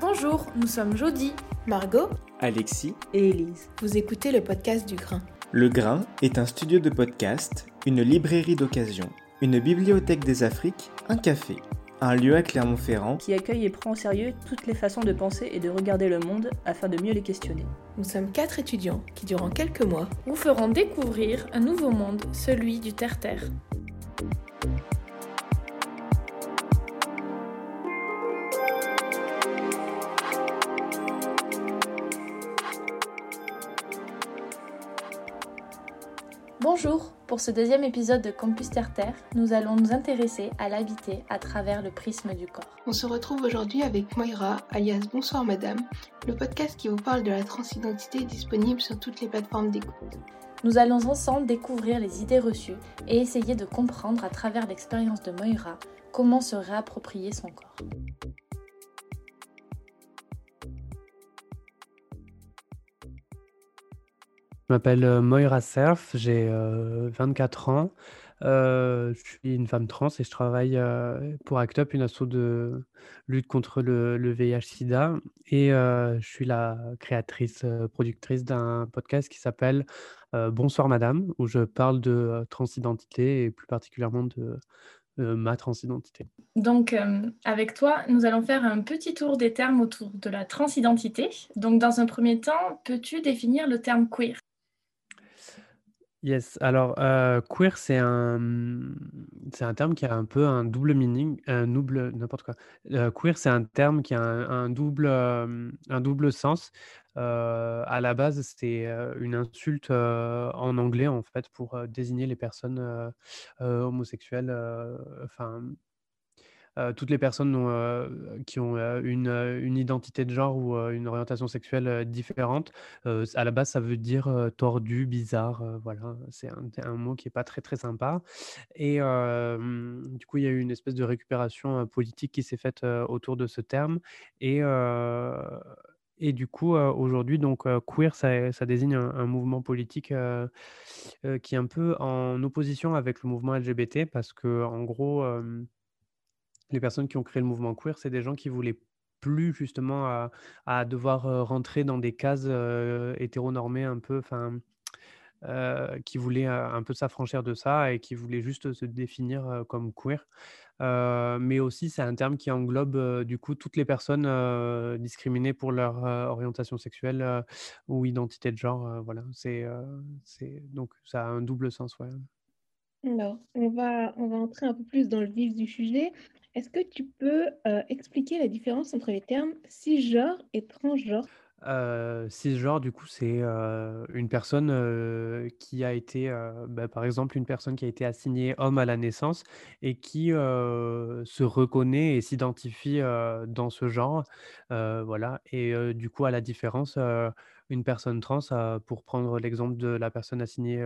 Bonjour, nous sommes Jody, Margot Alexis et Élise. Vous écoutez le podcast du Grain. Le Grain est un studio de podcast, une librairie d'occasion, une bibliothèque des Afriques, un café, un lieu à Clermont-Ferrand qui accueille et prend au sérieux toutes les façons de penser et de regarder le monde afin de mieux les questionner. Nous sommes quatre étudiants qui, durant quelques mois, vous feront découvrir un nouveau monde, celui du terre-terre. Bonjour, pour ce deuxième épisode de Campus Terre Terre, nous allons nous intéresser à l'habiter à travers le prisme du corps. On se retrouve aujourd'hui avec Moira, alias Bonsoir Madame, le podcast qui vous parle de la transidentité disponible sur toutes les plateformes d'écoute. Nous allons ensemble découvrir les idées reçues et essayer de comprendre à travers l'expérience de Moira comment se réapproprier son corps. Je m'appelle euh, Moira Cerf, j'ai 24 euh, ans. Euh, je suis une femme trans et je travaille pour ACT UP, une asso de lutte contre le, VIH-Sida. Et je suis la créatrice, productrice d'un podcast qui s'appelle Bonsoir Madame, où je parle de transidentité et plus particulièrement de ma transidentité. Donc, avec toi, nous allons faire un petit tour des termes autour de la transidentité. Donc, dans un premier temps, peux-tu définir le terme queer? Yes, alors euh, queer, c'est un, c'est un terme qui a un peu un double meaning, un double, n'importe quoi. Euh, queer, c'est un terme qui a un, double, euh, un double sens. à la base, c'est une insulte en anglais, en fait, pour désigner les personnes homosexuelles, enfin, toutes les personnes qui ont une, identité de genre ou une orientation sexuelle différente, à la base, ça veut dire tordu, bizarre. voilà, c'est un, mot qui n'est pas très très sympa. Et du coup, il y a eu une espèce de récupération politique qui s'est faite autour de ce terme. Et, et du coup, aujourd'hui, donc queer, ça, désigne un, mouvement politique qui est un peu en opposition avec le mouvement LGBT parce que, en gros, les personnes qui ont créé le mouvement queer, c'est des gens qui voulaient plus justement à, devoir rentrer dans des cases hétéronormées un peu, enfin, qui voulaient un peu s'affranchir de ça et qui voulaient juste se définir comme queer. mais aussi, c'est un terme qui englobe du coup toutes les personnes discriminées pour leur orientation sexuelle ou identité de genre. voilà, c'est, donc ça a un double sens. Alors, on va, on va entrer un peu plus dans le vif du sujet. Est-ce que tu peux euh, expliquer la différence entre les termes cisgenre et transgenre? Euh, cisgenre, du coup, c'est euh, une personne qui a été, bah, par exemple, une personne qui a été assignée homme à la naissance et qui se reconnaît et s'identifie dans ce genre. voilà. Et du coup, à la différence, une personne trans, pour prendre l'exemple de la personne assignée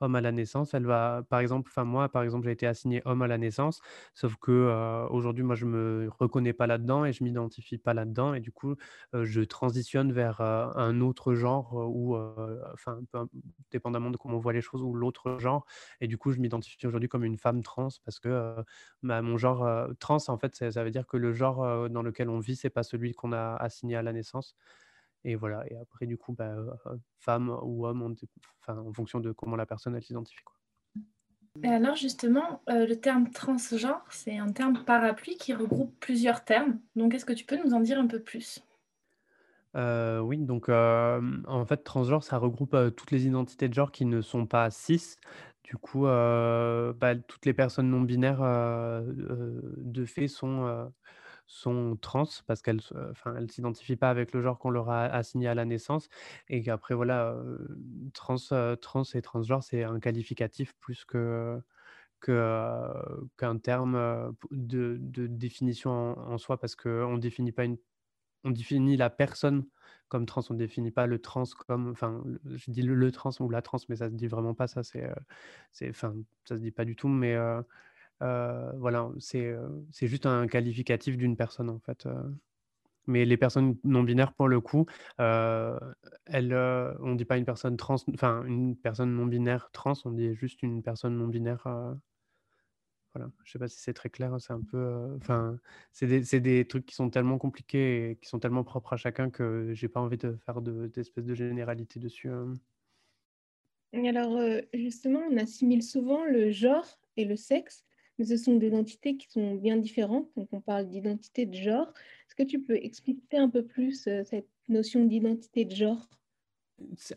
homme à la naissance, elle va, par exemple, enfin moi, par exemple, j'ai été assigné homme à la naissance, sauf que aujourd'hui, moi, je me reconnais pas là-dedans et je m'identifie pas là-dedans, et du coup, je transitionne vers un autre genre ou, enfin, dépendamment de comment on voit les choses, ou l'autre genre, et du coup, je m'identifie aujourd'hui comme une femme trans parce que bah, mon genre trans, en fait, ça, veut dire que le genre dans lequel on vit, c'est pas celui qu'on a assigné à la naissance. Et voilà, et après, du coup, bah, femme ou homme, en fonction de comment la personne s'identifie. Et alors justement, le terme transgenre, c'est un terme parapluie qui regroupe plusieurs termes. Donc est-ce que tu peux nous en dire un peu plus? Oui, donc en fait, transgenre, ça regroupe toutes les identités de genre qui ne sont pas cis. Du coup, bah, toutes les personnes non binaires de fait sont sont trans parce qu'elles ne s'identifient pas avec le genre qu'on leur a assigné à la naissance et qu'après voilà trans trans et transgenre c'est un qualificatif plus que qu'un terme de, définition en, soi parce qu'on définit pas une on définit la personne comme trans, on ne définit pas le trans comme, enfin, je dis le, trans ou la trans, mais ça se dit vraiment pas, ça, c'est, enfin, ça se dit pas du tout, mais voilà, c'est juste un qualificatif d'une personne en fait. Mais les personnes non binaires, pour le coup, elles, on ne dit pas une personne trans, enfin une personne non binaire trans, on dit juste une personne non binaire. voilà. Je sais pas si c'est très clair. C'est un peu, enfin, c'est des, des, trucs qui sont tellement compliqués et qui sont tellement propres à chacun que j'ai pas envie de faire d'espèce de, de généralité dessus. Hein. Alors, justement, on assimile souvent le genre et le sexe, mais ce sont des entités qui sont bien différentes. Donc, on parle d'identité de genre. Est-ce que tu peux expliquer un peu plus cette notion d'identité de genre?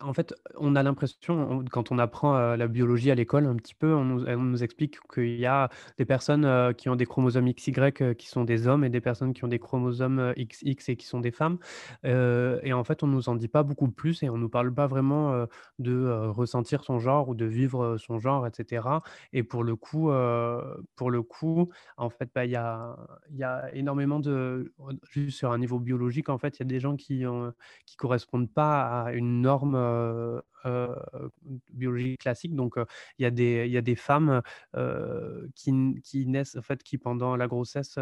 En fait, on a l'impression, quand on apprend la biologie à l'école un petit peu, on nous, explique qu'il y a des personnes qui ont des chromosomes XY qui sont des hommes et des personnes qui ont des chromosomes XX et qui sont des femmes. et en fait, on nous en dit pas beaucoup plus et on nous parle pas vraiment de ressentir son genre ou de vivre son genre, etc. Et pour le coup, pour le coup, en fait, bah, il y, a, y a énormément de, juste sur un niveau biologique, en fait, il y a des gens qui ne qui correspondent pas à une normes biologiques classiques. Donc, il y, a des, y a des femmes qui, qui, naissent, en fait, qui pendant la grossesse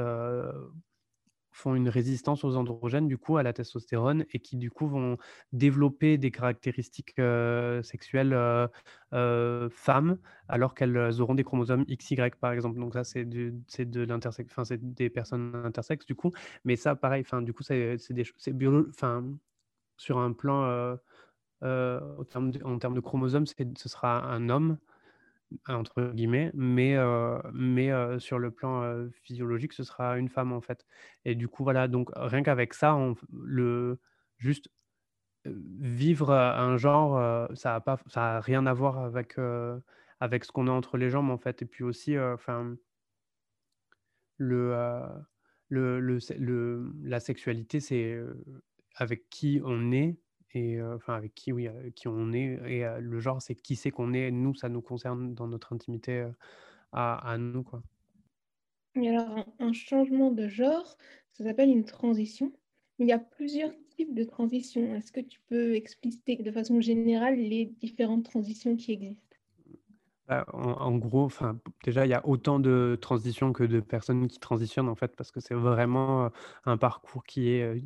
font une résistance aux androgènes, du coup, à la testostérone, et qui, du coup, vont développer des caractéristiques sexuelles femmes, alors qu'elles auront des chromosomes XY, par exemple. Donc ça, c'est de, de enfin, c'est des personnes intersexes, du coup. Mais ça, pareil, enfin, du coup, c'est des c'est enfin, sur un plan euh, en termes de chromosomes, ce sera un homme, entre guillemets, mais, euh, mais euh, sur le plan physiologique, ce sera une femme en fait. Et du coup, voilà, donc rien qu'avec ça, le, juste vivre un genre, ça n'a rien à voir avec, avec ce qu'on a entre les jambes en fait. Et puis aussi, enfin, le, le, le, la sexualité, c'est avec qui on est et enfin avec qui, oui, qui on est. Et le genre, c'est qui c'est qu'on est. Nous, ça nous concerne dans notre intimité à, à, nous, quoi. Et alors, un, changement de genre, ça s'appelle une transition. Il y a plusieurs types de transitions. Est-ce que tu peux expliquer de façon générale les différentes transitions qui existent? Bah, en, en, gros, enfin, déjà, il y a autant de transitions que de personnes qui transitionnent, en fait, parce que c'est vraiment un parcours qui est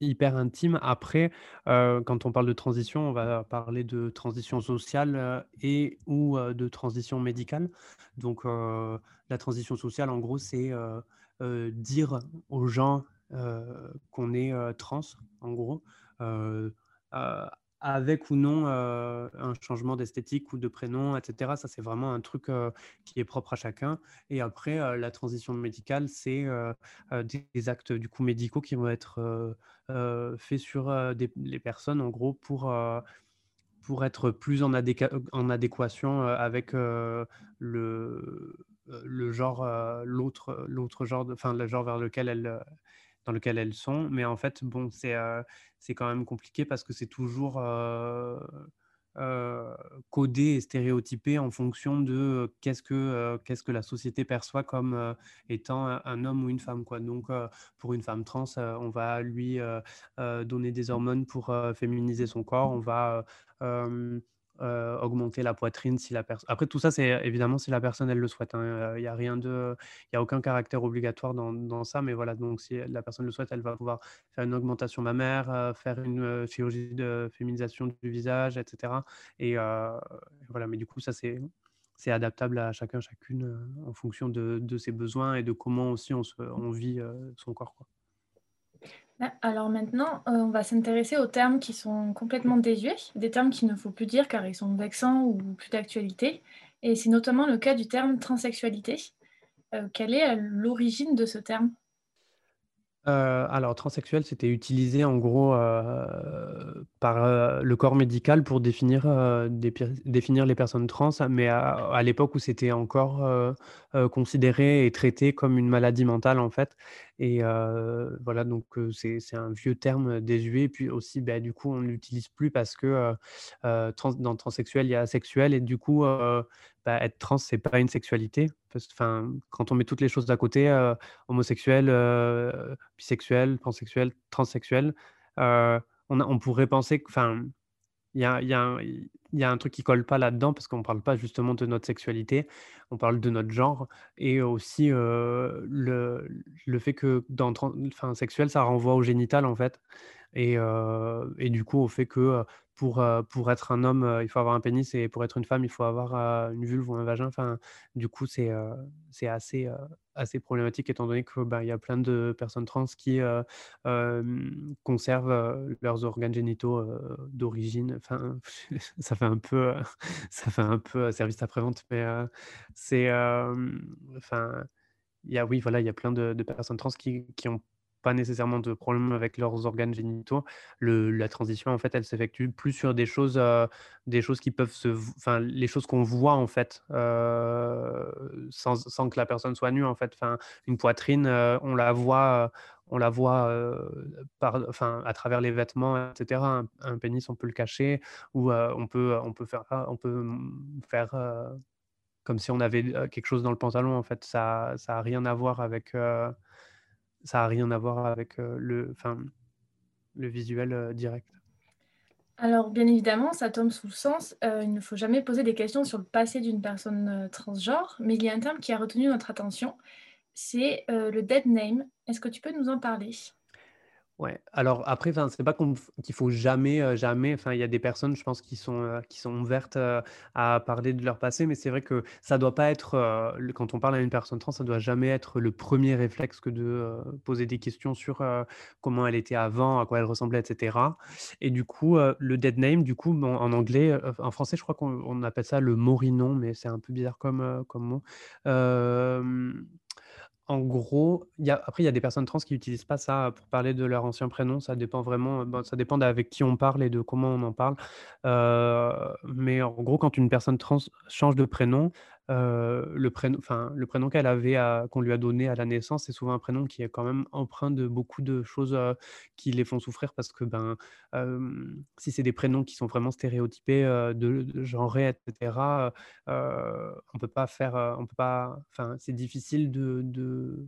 hyper intime. Après, quand on parle de transition, on va parler de transition sociale et ou de transition médicale. Donc, la transition sociale, en gros, c'est dire aux gens qu'on est trans, en gros avec ou non un changement d'esthétique ou de prénom, etc. Ça, c'est vraiment un truc qui est propre à chacun. Et après, la transition médicale, c'est des actes du coup médicaux qui vont être faits sur les personnes, en gros, pour, pour être plus en, adéquation avec le, le genre, l'autre genre, enfin le genre vers lequel elles dans lequel elles sont. Mais en fait, bon, c'est c'est quand même compliqué parce que c'est toujours codé et stéréotypé en fonction de qu'est-ce que, qu'est-ce que la société perçoit comme étant un, homme ou une femme. Quoi. Donc, pour une femme trans, on va lui donner des hormones pour féminiser son corps, on va euh, augmenter la poitrine si la personne. Après, tout ça, c'est évidemment si la personne elle le souhaite. Il hein. n'y a rien de, il y a aucun caractère obligatoire dans, ça, mais voilà. Donc, si la personne le souhaite, elle va pouvoir faire une augmentation mammaire, euh, faire une euh, chirurgie de féminisation du visage, etc. Et voilà. Mais du coup, ça c'est c'est adaptable à chacun, chacune, en fonction de, de, ses besoins et de comment aussi on, on vit son corps. Quoi. Alors maintenant, euh, on va s'intéresser aux termes qui sont complètement désuets, des termes qu'il ne faut plus dire car ils sont vexants ou plus d'actualité. Et c'est notamment le cas du terme transsexualité. Euh, quelle est euh, l'origine de ce terme? Euh, alors, transsexuel, c'était utilisé en gros euh, par euh, le corps médical pour définir, définir les personnes trans, mais à, l'époque où c'était encore considéré et traité comme une maladie mentale en fait. Et voilà, donc c'est un vieux terme désuet. Et puis aussi, bah, du coup, on ne l'utilise plus parce que dans transsexuel, il y a asexuel. Et du coup, être trans, c'est pas une sexualité? Enfin, quand on met toutes les choses d'à côté, homosexuel, bisexuel, pansexuel, transsexuel, on, on, pourrait penser que, il y a, un truc qui colle pas là-dedans parce qu'on parle pas justement de notre sexualité, on parle de notre genre et aussi le, le fait que dans enfin, sexuel, ça renvoie au génital en fait. Et, du coup, au fait que pour, pour être un homme, il faut avoir un pénis et pour être une femme, il faut avoir une vulve ou un vagin. Enfin, du coup, c'est c'est assez, assez problématique étant donné qu'il bah, y a plein de personnes trans qui conservent leurs organes génitaux d'origine. Enfin, ça fait un peu, ça fait un peu service après-vente, mais c'est. Enfin, il y a, oui, voilà, il y a plein de, de personnes trans qui, qui ont nécessairement de problème avec leurs organes génitaux. La transition, en fait, elle s'effectue plus sur des choses, des choses qui peuvent se, enfin, les choses qu'on voit en fait, sans, sans, que la personne soit nue en fait. Une poitrine, on la voit, on la voit enfin, à travers les vêtements, etc. Un, pénis, on peut le cacher ou on peut, on peut faire, on peut faire comme si on avait quelque chose dans le pantalon. En fait, ça, ça a rien à voir avec ça n'a rien à voir avec le, le visuel direct? Alors, bien évidemment, ça tombe sous le sens. il ne faut jamais poser des questions sur le passé d'une personne transgenre, mais il y a un terme qui a retenu notre attention, c'est le dead name. Est-ce que tu peux nous en parler? Ouais, alors après, c'est pas qu'il faut jamais, jamais, enfin, il y a des personnes, je pense, qui sont, qui sont ouvertes à parler de leur passé, mais c'est vrai que ça doit pas être, quand on parle à une personne trans, ça doit jamais être le premier réflexe que de poser des questions sur comment elle était avant, à quoi elle ressemblait, etc. Et du coup, le dead name, du coup, en anglais, en français, je crois qu'on appelle ça le morinon, mais c'est un peu bizarre comme, comme mot. En gros, après il y a des personnes trans qui n'utilisent pas ça pour parler de leur ancien prénom. Ça dépend vraiment, ben, ça dépend d'avec qui on parle et de comment on en parle. mais en gros, quand une personne trans change de prénom, le prénom, enfin, le prénom qu'elle avait qu'on lui a donné à la naissance, c'est souvent un prénom qui est quand même empreint de beaucoup de choses qui les font souffrir parce que ben, si c'est des prénoms qui sont vraiment stéréotypés, de, de etc., on peut pas faire, on peut pas, enfin, c'est difficile de, de,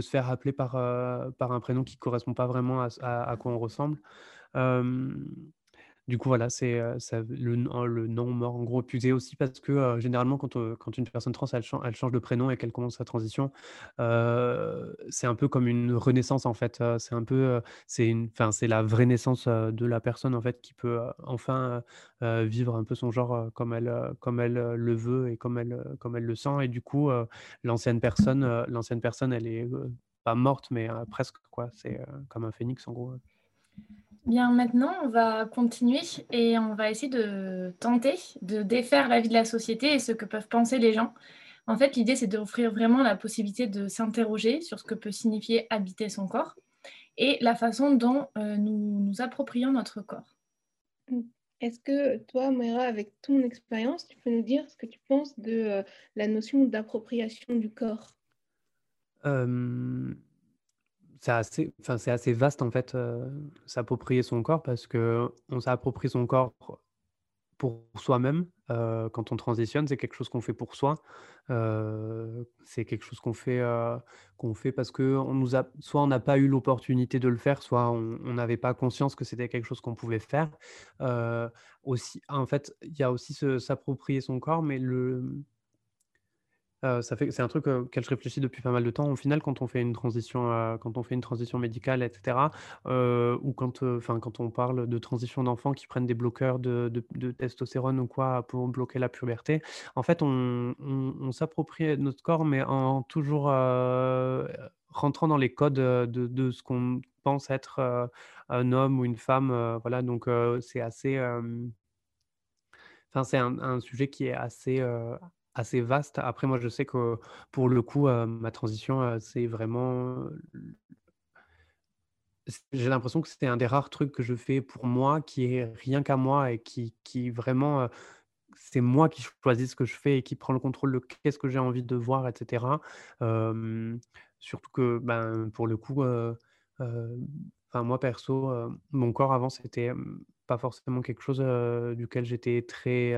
se faire appeler par, par un prénom qui correspond pas vraiment à, à quoi on ressemble. Du coup, voilà, c'est le, nom mort en gros épuisé aussi parce que généralement, quand, une personne trans elle, change de prénom et qu'elle commence sa transition, c'est un peu comme une renaissance en fait. c'est un peu, c'est une, c'est la vraie naissance de la personne en fait qui peut enfin vivre un peu son genre comme elle, comme elle le veut et comme elle, comme elle le sent. Et du coup, l'ancienne personne, l'ancienne personne, elle est pas morte, mais presque quoi. C'est comme un phénix en gros. Bien, maintenant, on va continuer et on va essayer de tenter de défaire la vie de la société et ce que peuvent penser les gens. En fait, l'idée, c'est d'offrir vraiment la possibilité de s'interroger sur ce que peut signifier habiter son corps et la façon dont euh, nous nous approprions notre corps. Est-ce que toi, Moira, avec ton expérience, tu peux nous dire ce que tu penses de euh, la notion d'appropriation du corps? Euh, c'est assez, c'est assez vaste en fait, s'approprier son corps parce que on s'approprie son corps pour soi-même. quand on transitionne, c'est quelque chose qu'on fait pour soi. c'est quelque chose qu'on fait, qu'on fait parce que on nous a, soit on n'a pas eu l'opportunité de le faire, soit on n'avait pas conscience que c'était quelque chose qu'on pouvait faire. aussi, en fait, il y a aussi s'approprier son corps, mais le ça fait c'est un truc, auquel je réfléchis depuis pas mal de temps. Au final, quand on fait une transition, quand on fait une transition médicale etc., ou quand, enfin, quand on parle de transition d'enfants qui prennent des bloqueurs de de testostérone ou quoi pour bloquer la puberté, en fait, on on s'approprie notre corps, mais en toujours, rentrant dans les codes, de ce qu'on pense être, un homme ou une femme, voilà donc c'est assez, enfin, c'est un sujet qui est assez, assez vaste. Après, moi, je sais que pour le coup, ma transition, c'est vraiment. J'ai l'impression que c'est un des rares trucs que je fais pour moi, qui est rien qu'à moi et qui, qui vraiment. c'est moi qui choisis ce que je fais et qui prend le contrôle de qu'est-ce que j'ai envie de voir, etc. surtout que, ben, pour le coup, moi, perso, mon corps avant, c'était pas forcément quelque chose duquel j'étais très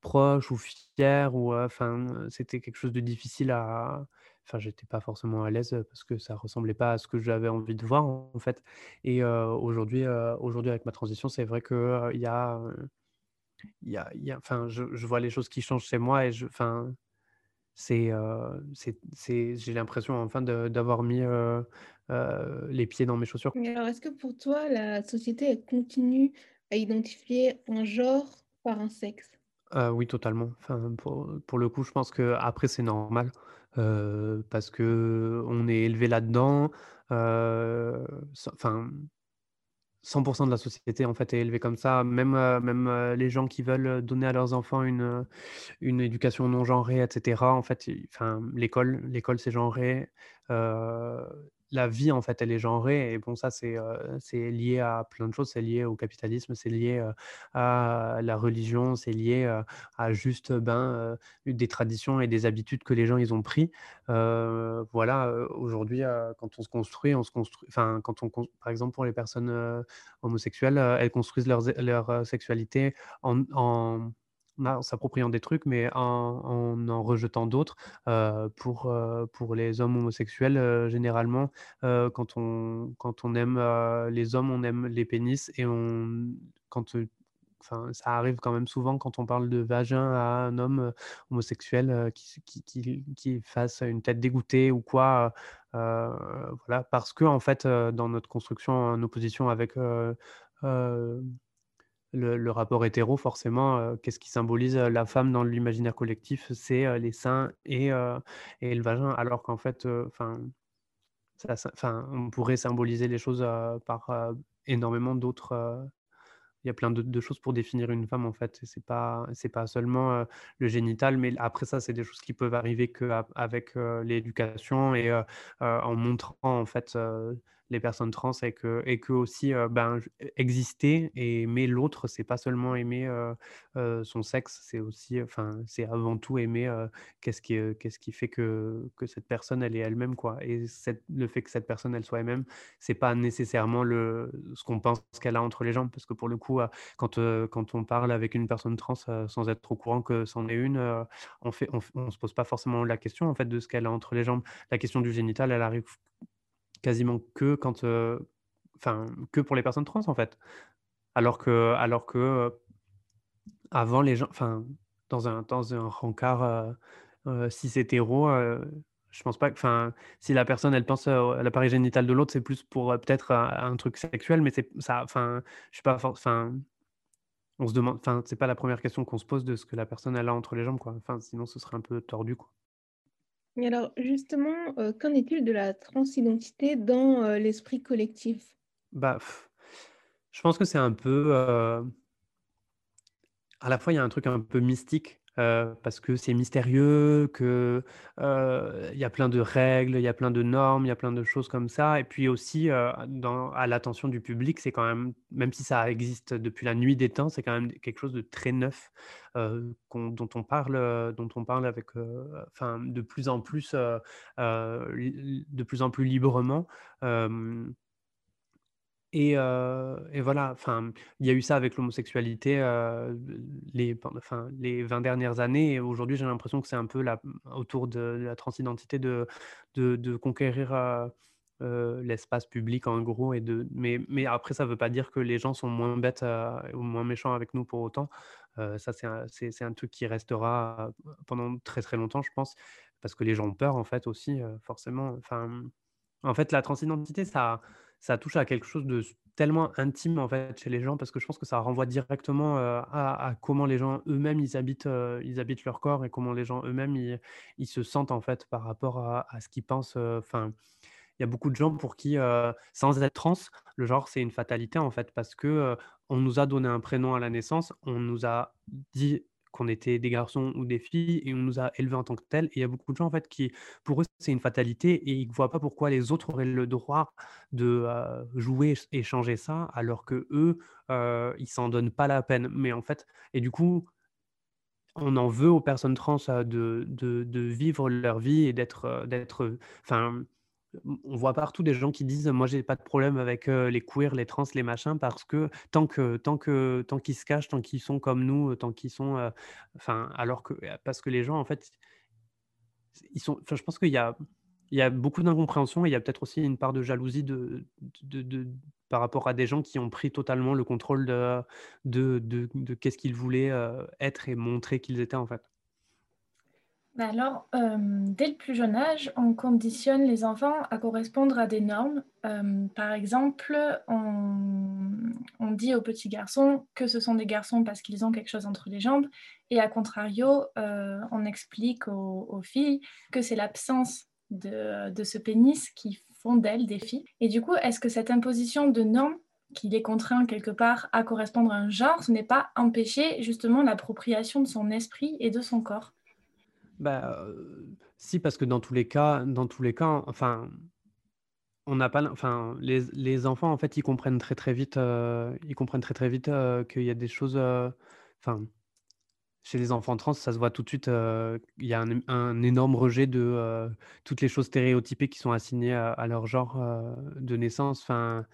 proche ou fier ou enfin c'était quelque chose de difficile à enfin j'étais pas forcément à l'aise parce que ça ressemblait pas à ce que j'avais envie de voir en fait et aujourd'hui aujourd'hui avec ma transition c'est vrai que il y a il enfin, je, vois les choses qui changent chez moi et je, enfin, c'est, c'est, j'ai l'impression enfin d'avoir mis les pieds dans mes chaussures. Alors, est-ce que pour toi, la société, continue à identifier un genre par un sexe? Oui, totalement. Pour, le coup, je pense que après c'est normal parce que on est élevé là-dedans. Enfin, 100% de la société en fait est élevée comme ça. Même, même les gens qui veulent donner à leurs enfants une, éducation non genrée, etc. En fait, l'école, l'école c'est genré. La vie en fait, elle est genrée. Et bon, ça c'est lié à plein de choses. C'est lié au capitalisme, c'est lié à la religion, c'est lié à juste ben des traditions et des habitudes que les gens ils ont pris. Voilà, aujourd'hui, quand on se construit, on se construit. Enfin, quand on, par exemple, pour les personnes homosexuelles, elles construisent leur, leur sexualité en, en s'appropriant des trucs, mais en en, rejetant d'autres. Pour, pour les hommes homosexuels, généralement, quand, on, quand on aime les hommes, on aime les pénis et on, quand, enfin, ça arrive quand même souvent quand on parle de vagin à un homme homosexuel qui, qui, qui, qui fasse une tête dégoûtée ou quoi. voilà, parce que en fait, dans notre construction en opposition avec le, rapport hétéro, forcément, euh, qu'est-ce qui symbolise la femme dans l'imaginaire collectif C'est les seins et, et le vagin, alors qu'en fait, enfin, on pourrait symboliser les choses par énormément d'autres. il y a plein de, choses pour définir une femme en fait. C'est pas c'est pas seulement le génital, mais après ça c'est des choses qui peuvent arriver qu'avec l'éducation et euh, en montrant en fait les personnes trans et que et que aussi ben j- exister et aimer l'autre, c'est pas seulement aimer son sexe, c'est aussi enfin c'est avant tout aimer qu'est-ce qui qu'est-ce qui fait que que cette personne elle est elle-même quoi. Et cette- le fait que cette personne elle soit elle-même c'est pas nécessairement le, ce qu'on pense qu'elle a entre les jambes, parce que pour le coup, quand, quand on parle avec une personne trans sans être au courant que c'en est une, on fait, on se pose pas forcément la question en fait de ce qu'elle a entre les jambes. La question du génital, elle arrive quasiment que quand, euh, enfin, que pour les personnes trans en fait. Alors que, alors que euh, avant les gens, enfin, dans un, dans un rencard euh, euh, cis hétéro, je pense pas que, enfin, si la personne elle pense à l'appareil génital de l'autre, c'est plus pour peut-être un, truc sexuel, mais c'est ça, enfin, je suis pas, enfin, on se demande, enfin, c'est pas la première question qu'on se pose de ce que la personne a entre les jambes, quoi. Enfin, sinon ce serait un peu tordu, quoi. Alors, justement, euh, qu'en est-il de la transidentité dans euh, l'esprit collectif? Bah, je pense que c'est un peu, euh, à la fois, il y a un truc un peu mystique, heu, parce que c'est mystérieux, que, heu, il y a plein de règles, il y a plein de normes, il y a plein de choses comme ça. Et puis aussi, dans à l'attention du public, c'est quand même même si ça existe depuis la nuit des temps, c'est quand même quelque chose de très neuf, qu'on dont on parle, dont on parle avec, enfin, de plus en plus, de plus en plus librement, et voilà, il y a eu ça avec l'homosexualité, les les 20 dernières années et aujourd'hui, j'ai l'impression que c'est un peu la autour de la transidentité de de conquérir, l'espace public en gros et de mais mais après ça veut pas dire que les gens sont moins bêtes, ou moins méchants avec nous pour autant. Ça c'est un un truc qui restera, pendant très, très longtemps je pense, parce que les gens ont peur en fait aussi, forcément, en fait, la transidentité, ça ça touche à quelque chose de tellement intime, en fait, chez les gens parce que je pense que ça renvoie directement, à comment les gens eux-mêmes, ils habitent, ils habitent leur corps et comment les gens eux-mêmes, ils se sentent, en fait, par rapport à ce qu'ils pensent, enfin, il y a beaucoup de gens pour qui, sans être trans, le genre, c'est une fatalité, en fait, parce que, on nous a donné un prénom à la naissance, on nous a dit qu'on était des garçons ou des filles et on nous a élevés en tant que tels et il y a beaucoup de gens, en fait, qui pour eux, c'est une fatalité et ils ne voient pas pourquoi les autres auraient le droit de, heu, jouer et changer ça alors qu'eux, heu, ils s'en donnent pas la peine. Mais en fait et du coup, on en veut aux personnes trans, heu, de de de vivre leur vie et d'être, d'être, enfin, on voit partout des gens qui disent: «Moi, j'ai pas de problème avec, les queers, les trans, les machins» parce que tant que tant que tant qu'ils se cachent, tant qu'ils sont comme nous, tant qu'ils sont, alors que parce que les gens, en fait, ils sont je pense qu'il y a il y a beaucoup d'incompréhension et il y a peut-être aussi une part de jalousie de de par rapport à des gens qui ont pris totalement le contrôle de, de, qu'est-ce qu'ils voulaient être et montrer qu'ils étaient en fait alors, euh, dès le plus jeune âge, on conditionne les enfants à correspondre à des normes. Euh, par exemple, on, dit aux petits garçons que ce sont des garçons parce qu'ils ont quelque chose entre les jambes, et à contrario, euh, on explique aux, filles que c'est l'absence de, de, ce pénis qui font d'elles des filles. Et du coup, est-ce que cette imposition de normes qui les contraint quelque part à correspondre à un genre, ce n'est pas empêcher justement l'appropriation de son esprit et de son corps? Bah, si, parce que dans tous les cas, dans tous les cas, enfin, on n'a pas, enfin, les, les enfants, en fait, ils comprennent très très vite, ils comprennent très très vite qu'il y a des choses, enfin, chez les enfants trans, ça se voit tout de suite. Il y a un, énorme rejet de toutes les choses stéréotypées qui sont assignées à, leur genre de naissance. Enfin,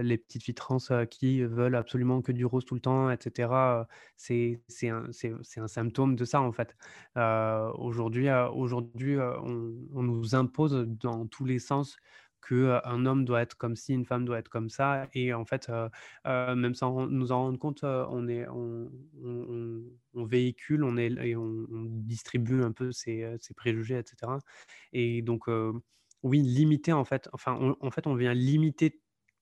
les petites filles trans qui veulent absolument que du rose tout le temps, etc. c'est un, un, symptôme de ça, en fait. aujourd'hui, aujourd'hui on, nous impose dans tous les sens qu'un homme doit être comme ci, une femme doit être comme ça. Et en fait, même sans nous en rendre compte, on, est, on, véhicule on est, et on, distribue un peu ces, préjugés, etc. Et donc, oui, limiter, en fait, enfin, en fait, on vient limiter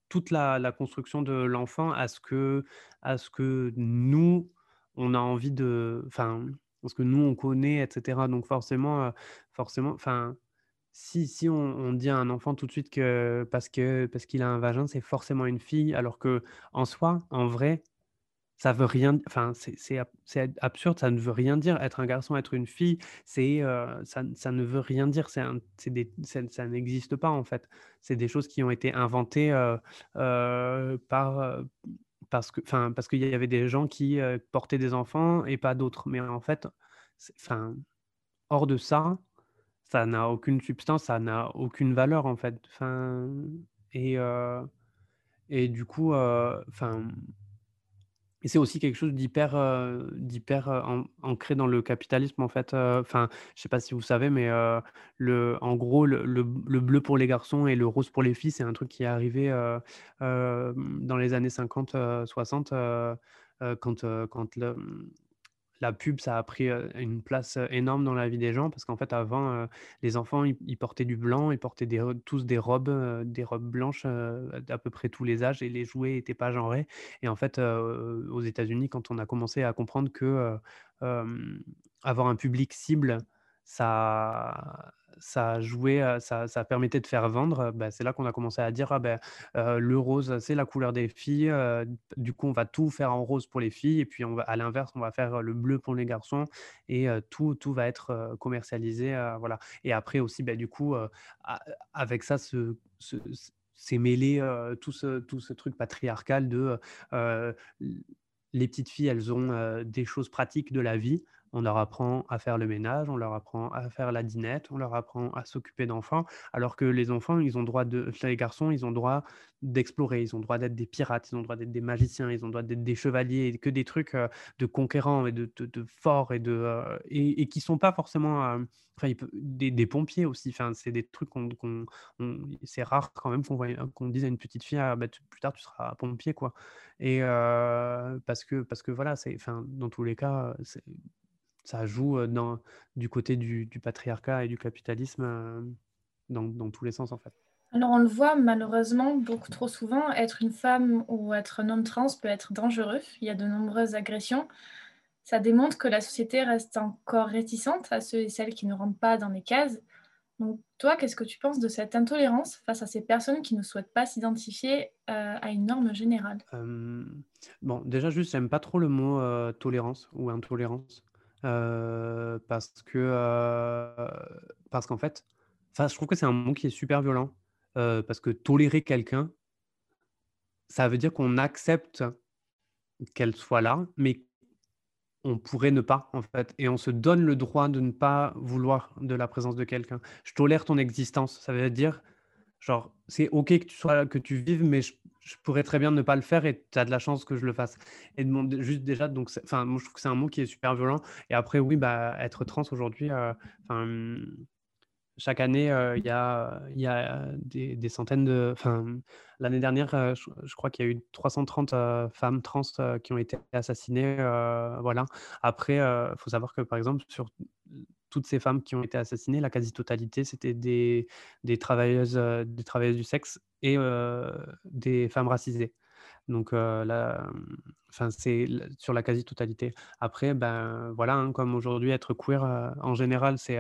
toute la, construction de l'enfant à ce que à ce que nous on a envie de enfin ce que nous on connaît etc donc forcément forcément enfin si, si on, dit à un enfant tout de suite que parce que parce qu'il a un vagin, c'est forcément une fille, alors que en soi, en vrai, ça veut rien. Enfin, c'est absurde, ça ne veut rien dire. Être un garçon, être une fille, c'est ça, ça, ne veut rien dire. C'est ça, n'existe pas en fait. C'est des choses qui ont été inventées par parce que, enfin, parce qu'il y avait des gens qui portaient des enfants et pas d'autres. Mais en fait, enfin, hors de ça, ça n'a aucune substance, ça n'a aucune valeur en fait. Et, et du coup, enfin, c'est aussi quelque chose d'hyper, d'hyper ancré dans le capitalisme en fait. Enfin, je sais pas si vous savez, mais le, en gros, le, le, bleu pour les garçons et le rose pour les filles, c'est un truc qui est arrivé dans les années 50-60 quand, quand le, la pub, ça a pris une place énorme dans la vie des gens parce qu'en fait, avant, les enfants, ils, portaient du blanc, ils portaient tous des robes, des robes blanches d'à peu près tous les âges et les jouets n'étaient pas genrés. Et en fait, aux États-Unis, quand on a commencé à comprendre que avoir un public cible, ça, ça jouait, ça, ça, permettait de faire vendre, bah, c'est là qu'on a commencé à dire ah ben, le rose, c'est la couleur des filles. du coup, on va tout faire en rose pour les filles. Et puis, on va, à l'inverse, on va faire le bleu pour les garçons. Et tout, tout va être commercialisé. voilà. Et après aussi, bah, du coup, avec ça, ce, c'est mêlé tout, ce, tout ce truc patriarcal de les petites filles, elles ont des choses pratiques de la vie on leur apprend à faire le ménage, on leur apprend à faire la dinette, on leur apprend à s'occuper d'enfants, alors que les enfants, ils ont droit de, les garçons, ils ont droit d'explorer, ils ont droit d'être des pirates, ils ont droit d'être des magiciens, ils ont droit d'être des chevaliers, que des trucs de conquérants et de, forts et de et, qui sont pas forcément, euh, enfin, des, pompiers aussi. Enfin, c'est des trucs qu'on, c'est rare quand même qu'on, qu'on dise à une petite fille, ah, bah, plus tard tu seras pompier quoi. Et parce que parce que voilà, c'est, enfin, dans tous les cas, ça joue dans, du côté du, patriarcat et du capitalisme dans, tous les sens en fait. Alors on le voit malheureusement beaucoup trop souvent, être une femme ou être un homme trans peut être dangereux. Il y a de nombreuses agressions. Ça démontre que la société reste encore réticente à ceux et celles qui ne rentrent pas dans les cases. Donc toi, qu'est-ce que tu penses de cette intolérance face à ces personnes qui ne souhaitent pas s'identifier à une norme générale? Bon, déjà juste, j'aime pas trop le mot tolérance ou intolérance parce que parce qu'en fait, je trouve que c'est un mot qui est super violent parce que tolérer quelqu'un, ça veut dire qu'on accepte qu'elle soit là, mais on pourrait ne pas en fait, et on se donne le droit de ne pas vouloir de la présence de quelqu'un. Je tolère ton existence, ça veut dire genre c'est ok que tu sois que tu vives, mais je, je pourrais très bien ne pas le faire et tu as de la chance que je le fasse. Et demander juste déjà, donc, enfin, moi je trouve que c'est un mot qui est super violent. Et après, oui, bah, être trans aujourd'hui, euh, enfin, chaque année, il y a, y a des, centaines de. L'année dernière, je, crois qu'il y a eu 330 femmes trans qui ont été assassinées. voilà. Après, il faut savoir que, par exemple, sur toutes ces femmes qui ont été assassinées, la quasi-totalité, c'était des, des, travailleuses, du sexe et des femmes racisées. Donc là, enfin, c'est sur la quasi-totalité. Après, ben voilà, hein, comme aujourd'hui, être queer, en général, c'est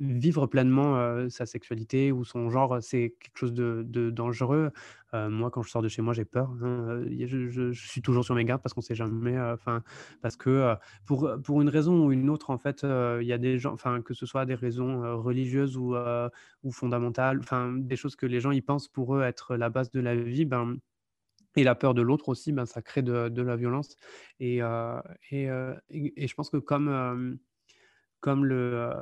vivre pleinement sa sexualité ou son genre, c'est quelque chose de, dangereux. moi, quand je sors de chez moi, j'ai peur. Hein, je, suis toujours sur mes gardes parce qu'on ne sait jamais. Enfin, parce que pour, pour une raison ou une autre, en fait, il y a des gens, enfin, que ce soit des raisons religieuses ou, ou fondamentales, enfin, des choses que les gens y pensent pour eux être la base de la vie, ben, et la peur de l'autre aussi, ben, ça crée de, la violence. Et, et, je pense que comme comme le,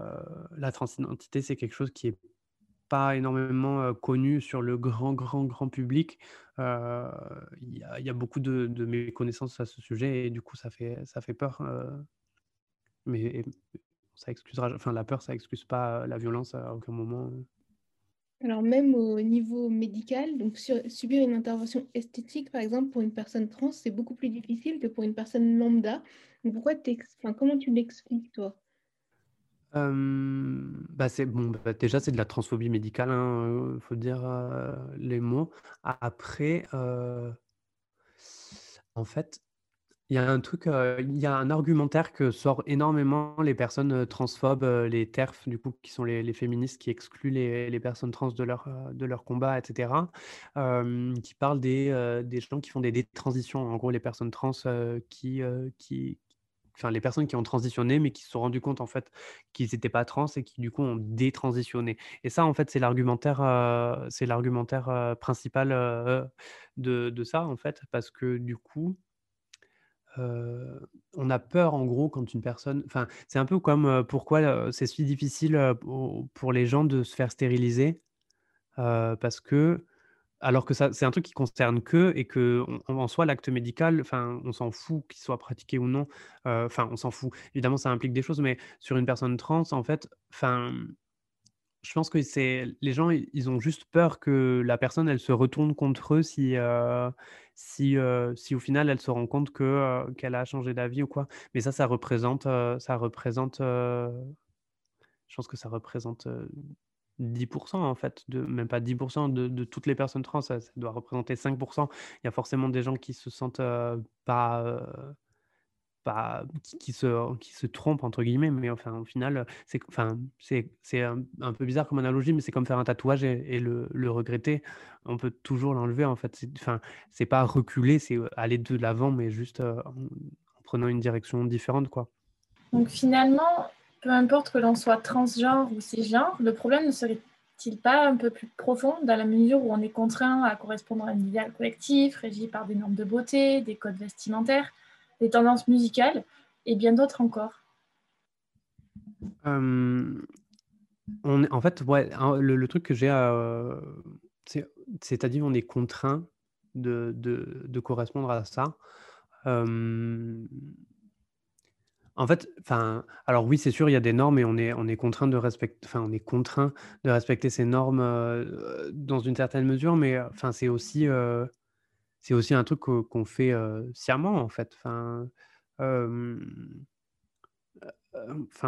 la transidentité, c'est quelque chose qui est pas énormément connu sur le grand, grand, grand public. Il y, a beaucoup de, de, méconnaissances à ce sujet et du coup, ça fait, ça fait peur. mais ça excusera, enfin, la peur, ça excuse pas la violence à aucun moment. Alors même au niveau médical, donc subir une intervention esthétique, par exemple, pour une personne trans, c'est beaucoup plus difficile que pour une personne lambda. Comment tu l'expliques, toi? Bah, c'est bon, bah, déjà, c'est de la transphobie médicale, hein, faut dire, les mots. Après, en fait, il y a un truc, il y a un argumentaire que sort énormément les personnes, transphobes, les TERF, du coup, qui sont les féministes qui excluent les personnes trans de leur, de leur combat etc. qui parlent des, des gens qui font des détransitions. En gros, les personnes trans, qui, qui enfin les personnes qui ont transitionné mais qui se sont rendues compte en fait qu'ils n'étaient pas trans et qui du coup ont détransitionné. Et ça en fait c'est l'argumentaire euh, c'est l'argumentaire euh, principal euh, de, de, ça en fait parce que du coup on a peur en gros quand une personne enfin c'est un peu comme pourquoi c'est si difficile pour les gens de se faire stériliser parce que alors que ça, c'est un truc qui concerne que et que en soi l'acte médical, enfin, on s'en fout qu'il soit pratiqué ou non. Enfin, on s'en fout. Évidemment, ça implique des choses, mais sur une personne trans, en fait, enfin, je pense que c'est les gens, ils ont juste peur que la personne, elle se retourne contre eux si, si, si au final elle se rend compte que qu'elle a changé d'avis ou quoi. Mais ça, ça représente, ça représente. je pense que ça représente 10% en fait, de, même pas 10% de, de, toutes les personnes trans, ça, doit représenter 5%. Il y a forcément des gens qui se sentent pas, pas qui, se, qui se trompent entre guillemets, mais enfin au final, c'est enfin, un, peu bizarre comme analogie, mais c'est comme faire un tatouage et, le, le, regretter. On peut toujours l'enlever en fait. C'est, c'est pas reculer, c'est aller de l'avant, mais juste en, en prenant une direction différente quoi. Donc finalement, peu importe que l'on soit transgenre ou cisgenre, le problème ne serait-il pas un peu plus profond dans la mesure où on est contraint à correspondre à un idéal collectif régi par des normes de beauté, des codes vestimentaires, des tendances musicales et bien d'autres encore? Euh, En fait, ouais, le, truc que j'ai, euh, c'est-à-dire on est contraint de, de, correspondre à ça. Euh, en fait, enfin, alors oui, c'est sûr, il y a des normes et on est, on est contraint de respecter, enfin, on est contraint de respecter ces normes dans une certaine mesure, mais enfin, c'est aussi, c'est aussi un truc qu'on fait sciemment en fait. Enfin,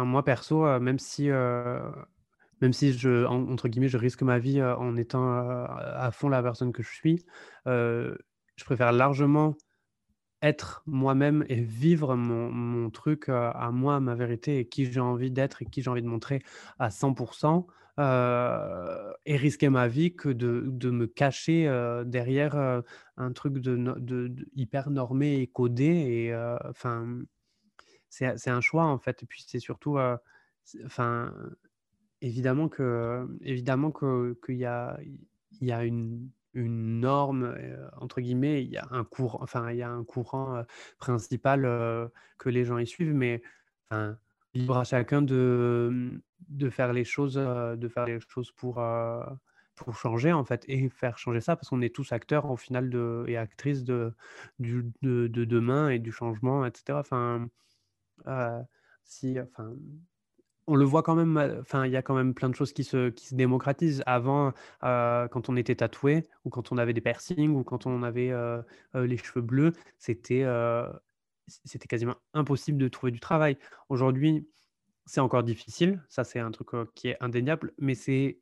moi perso, même si, même si je, entre guillemets, je risque ma vie en étant à fond la personne que je suis, je préfère largement être moi-même et vivre mon, truc à moi, ma vérité et qui j'ai envie d'être et qui j'ai envie de montrer à 100% et risquer ma vie que de, me cacher derrière un truc de, hyper normé et codé. Et enfin, c'est un choix en fait. Et puis c'est surtout, enfin, évidemment que, évidemment qu'il y a, y a une une norme, entre guillemets, il y a un courant, enfin, il y a un courant principal que les gens y suivent, mais libre à chacun de, de faire les choses, de faire les choses pour, pour changer en fait et faire changer ça parce qu'on est tous acteurs au final de, et actrices de, du, de demain et du changement, etc. Enfin, si, enfin, on le voit quand même, enfin, il y a quand même plein de choses qui se, qui se démocratisent. Avant, quand on était tatoué, ou quand on avait des piercings, ou quand on avait les cheveux bleus, c'était c'était quasiment impossible de trouver du travail. Aujourd'hui, c'est encore difficile, ça c'est un truc qui est indéniable, mais c'est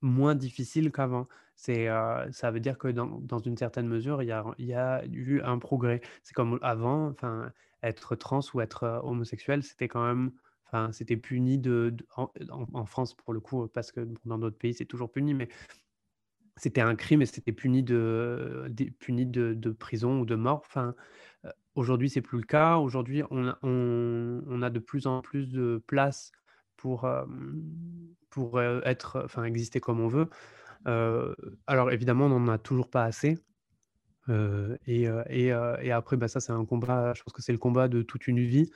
moins difficile qu'avant. C'est, ça veut dire que dans, dans une certaine mesure, il y a, y a eu un progrès. C'est comme avant, enfin, être trans ou être homosexuel, c'était quand même, c'était puni de, en, France pour le coup, parce que dans d'autres pays c'est toujours puni, mais c'était un crime et c'était puni de, puni de, prison ou de mort. Enfin, Aujourd'hui, c'est plus le cas. Aujourd'hui, on, a de plus en plus de place pour, pour être, enfin, exister comme on veut. alors évidemment, on n'en a toujours pas assez. et, et, et, après, bah, ça, c'est un combat. Je pense que c'est le combat de toute une vie.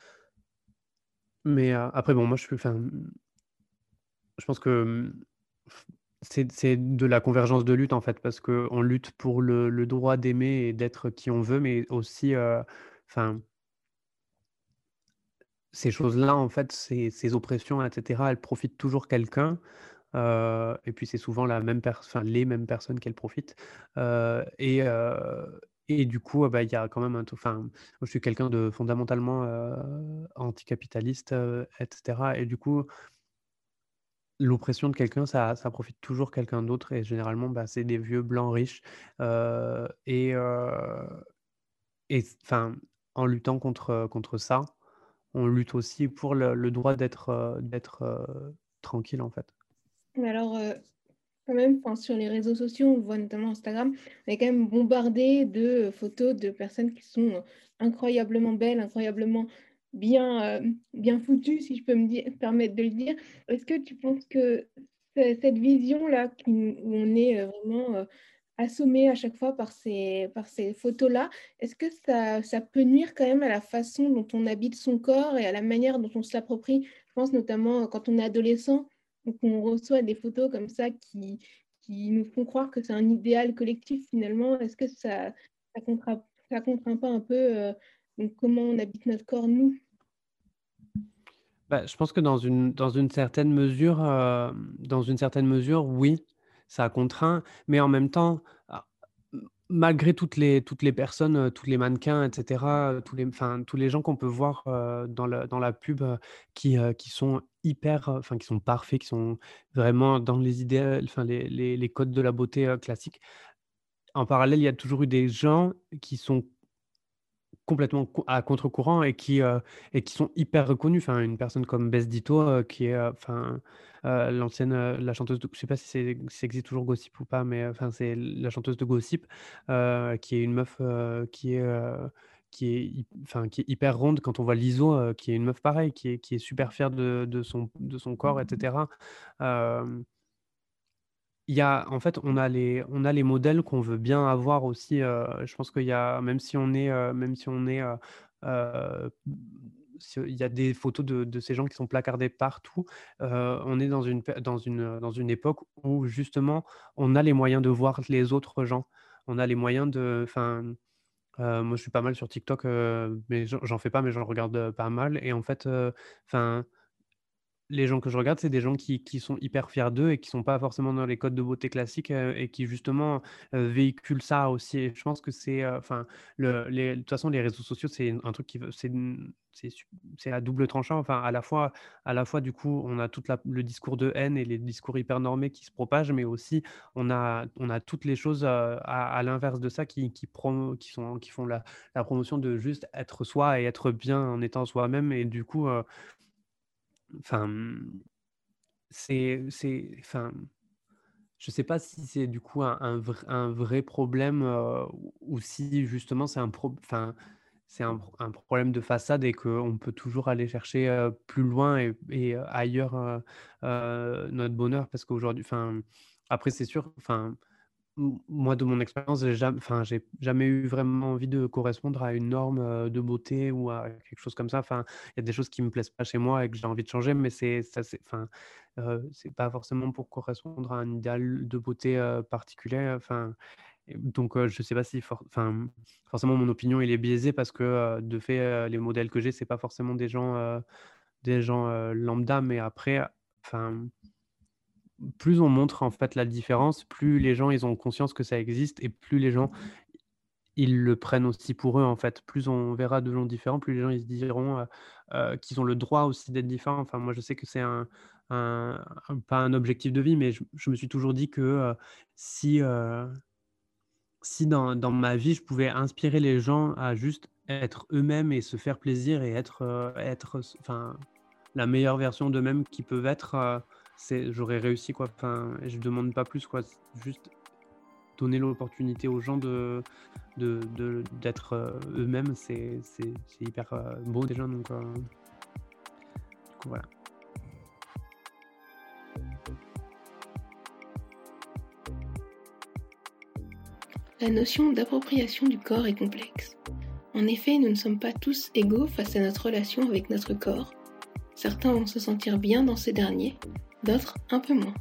Mais après, bon, moi, je, je pense que c'est de la convergence de lutte en fait, parce qu'on lutte pour le, droit d'aimer et d'être qui on veut, mais aussi, euh, enfin, ces choses-là, en fait, ces, oppressions, etc., elles profitent toujours quelqu'un. Euh, et puis c'est souvent la même les mêmes personnes qu'elles profitent. Euh, et du coup, bah, il y a quand même un Enfin, je suis quelqu'un de fondamentalement anticapitaliste, etc. Et du coup, L'oppression de quelqu'un, ça ça profite toujours quelqu'un d'autre et généralement, bah, c'est des vieux blancs riches, et et enfin, en luttant contre, contre ça, on lutte aussi pour le droit d'être, d'être, tranquille, en fait. Mais alors, quand même, sur les réseaux sociaux, on voit notamment Instagram, on est quand même bombardé de photos de personnes qui sont, incroyablement belles, incroyablement bien, euh, bien foutu, si je peux me permettre de le dire. Est-ce que tu penses que cette vision-là, où on est euh, vraiment euh, assommé à chaque fois par ces, photos-là, est-ce que ça, ça, peut nuire quand même à la façon dont on habite son corps et à la manière dont on s'approprie Je pense notamment quand on est adolescent, qu'on reçoit des photos comme ça qui, qui nous font croire que c'est un idéal collectif finalement. Est-ce que ça ça contraint, ça contraint pas un peu comment on habite notre corps nous? Bah, je pense que dans une, dans une certaine mesure, euh, dans une certaine mesure, oui, ça contraint, mais en même temps, malgré toutes les, toutes les personnes, euh, tous les mannequins, etc., euh, tous les, enfin, tous les gens qu'on peut voir dans la, dans la pub qui, qui sont hyper, enfin, qui sont parfaits, qui sont vraiment dans les idées, enfin, les, les codes de la beauté classique. En parallèle, il y a toujours eu des gens qui sont complètement à contre-courant et qui, euh, et qui sont hyper reconnus. Enfin, une personne comme Bess Ditto, euh, qui est euh, enfin, l'ancienne, la chanteuse de, je sais pas si, c'est, existe toujours Gossip ou pas, mais enfin, c'est la chanteuse de Gossip, qui est une meuf qui est qui est, enfin, qui est hyper ronde quand on voit l'ISO, qui est une meuf pareille, qui est, qui est super fière de, de, son, de son corps, etc il y a, en fait, on a les, on a les modèles qu'on veut bien avoir aussi. je pense qu'il y a, même si on est, même si on est, il y a des photos de, de, ces gens qui sont placardés partout. on est dans une, dans, une, dans une époque où justement on a les moyens de voir les autres gens. On a les moyens de. Enfin, moi je suis pas mal sur TikTok, mais j'en fais pas, mais j'en regarde pas mal. Et en fait, enfin les gens que je regarde, c'est des gens qui, sont hyper fiers d'eux et qui sont pas forcément dans les codes de beauté classiques et qui justement véhiculent ça aussi. Et je pense que c'est, enfin, de toute façon, les réseaux sociaux, c'est un truc qui, c'est, c'est, à double tranchant. Enfin, à la fois, à la fois, du coup, on a tout le discours de haine et les discours hyper normés qui se propagent, mais aussi on a, on a toutes les choses à, l'inverse de ça qui, qui, qui, sont, qui font la, la, promotion de juste être soi et être bien en étant soi-même. Et du coup, Enfin, c'est, c'est, enfin, je sais pas si c'est du coup un, un, vrai, problème ou si justement c'est un, enfin, c'est un, problème de façade et qu'on peut toujours aller chercher plus loin et, et ailleurs notre bonheur parce qu'aujourd'hui, enfin, après c'est sûr, enfin, moi, de mon expérience, j'ai jamais, enfin, j'ai jamais eu vraiment envie de correspondre à une norme de beauté ou à quelque chose comme ça. Enfin, il y a des choses qui me plaisent pas chez moi et que j'ai envie de changer, mais c'est ça, c'est, enfin, c'est pas forcément pour correspondre à un idéal de beauté particulier. Enfin, donc, je sais pas si, forcément, mon opinion il est biaisée parce que de fait, les modèles que j'ai, c'est pas forcément des gens des gens lambda, mais après, plus on montre en fait la différence, plus les gens ils ont conscience que ça existe et plus les gens ils le prennent aussi pour eux en fait. Plus on verra de gens différents, plus les gens ils se diront qu'ils ont le droit aussi d'être différents. Enfin, moi je sais que c'est un, pas un objectif de vie, mais je, me suis toujours dit que si si dans, dans, ma vie je pouvais inspirer les gens à juste être eux-mêmes et se faire plaisir et être, être enfin, la meilleure version d'eux-mêmes qu'ils peuvent être, j'aurais réussi quoi. Enfin, je demande pas plus quoi. Juste donner l'opportunité aux gens de d'être eux-mêmes, c'est hyper beau déjà. Donc, du coup, voilà. La notion d'appropriation du corps est complexe. En effet, nous ne sommes pas tous égaux face à notre relation avec notre corps. Certains vont se sentir bien dans ce dernier, d'autres un peu moins.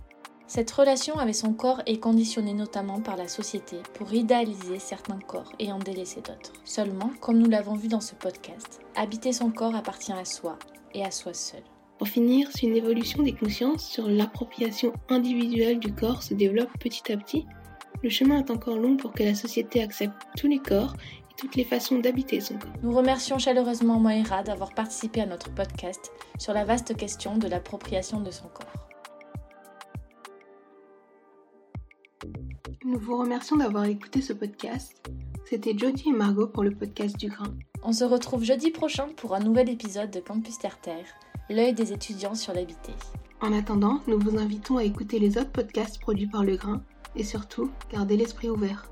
Cette relation avec son corps est conditionnée notamment par la société pour idéaliser certains corps et en délaisser d'autres. Seulement, comme nous l'avons vu dans ce podcast, habiter son corps appartient à soi et à soi seul. Pour finir, si une évolution des consciences sur l'appropriation individuelle du corps se développe petit à petit, le chemin est encore long pour que la société accepte tous les corps et toutes les façons d'habiter son corps. Nous remercions chaleureusement Moira d'avoir participé à notre podcast sur la vaste question de l'appropriation de son corps. Nous vous remercions d'avoir écouté ce podcast. C'était Jody et Margot pour le podcast du Grain. On se retrouve jeudi prochain pour un nouvel épisode de Campus Terre Terre, l'œil des étudiants sur l'habité. En attendant, nous vous invitons à écouter les autres podcasts produits par Le Grain et surtout, gardez l'esprit ouvert.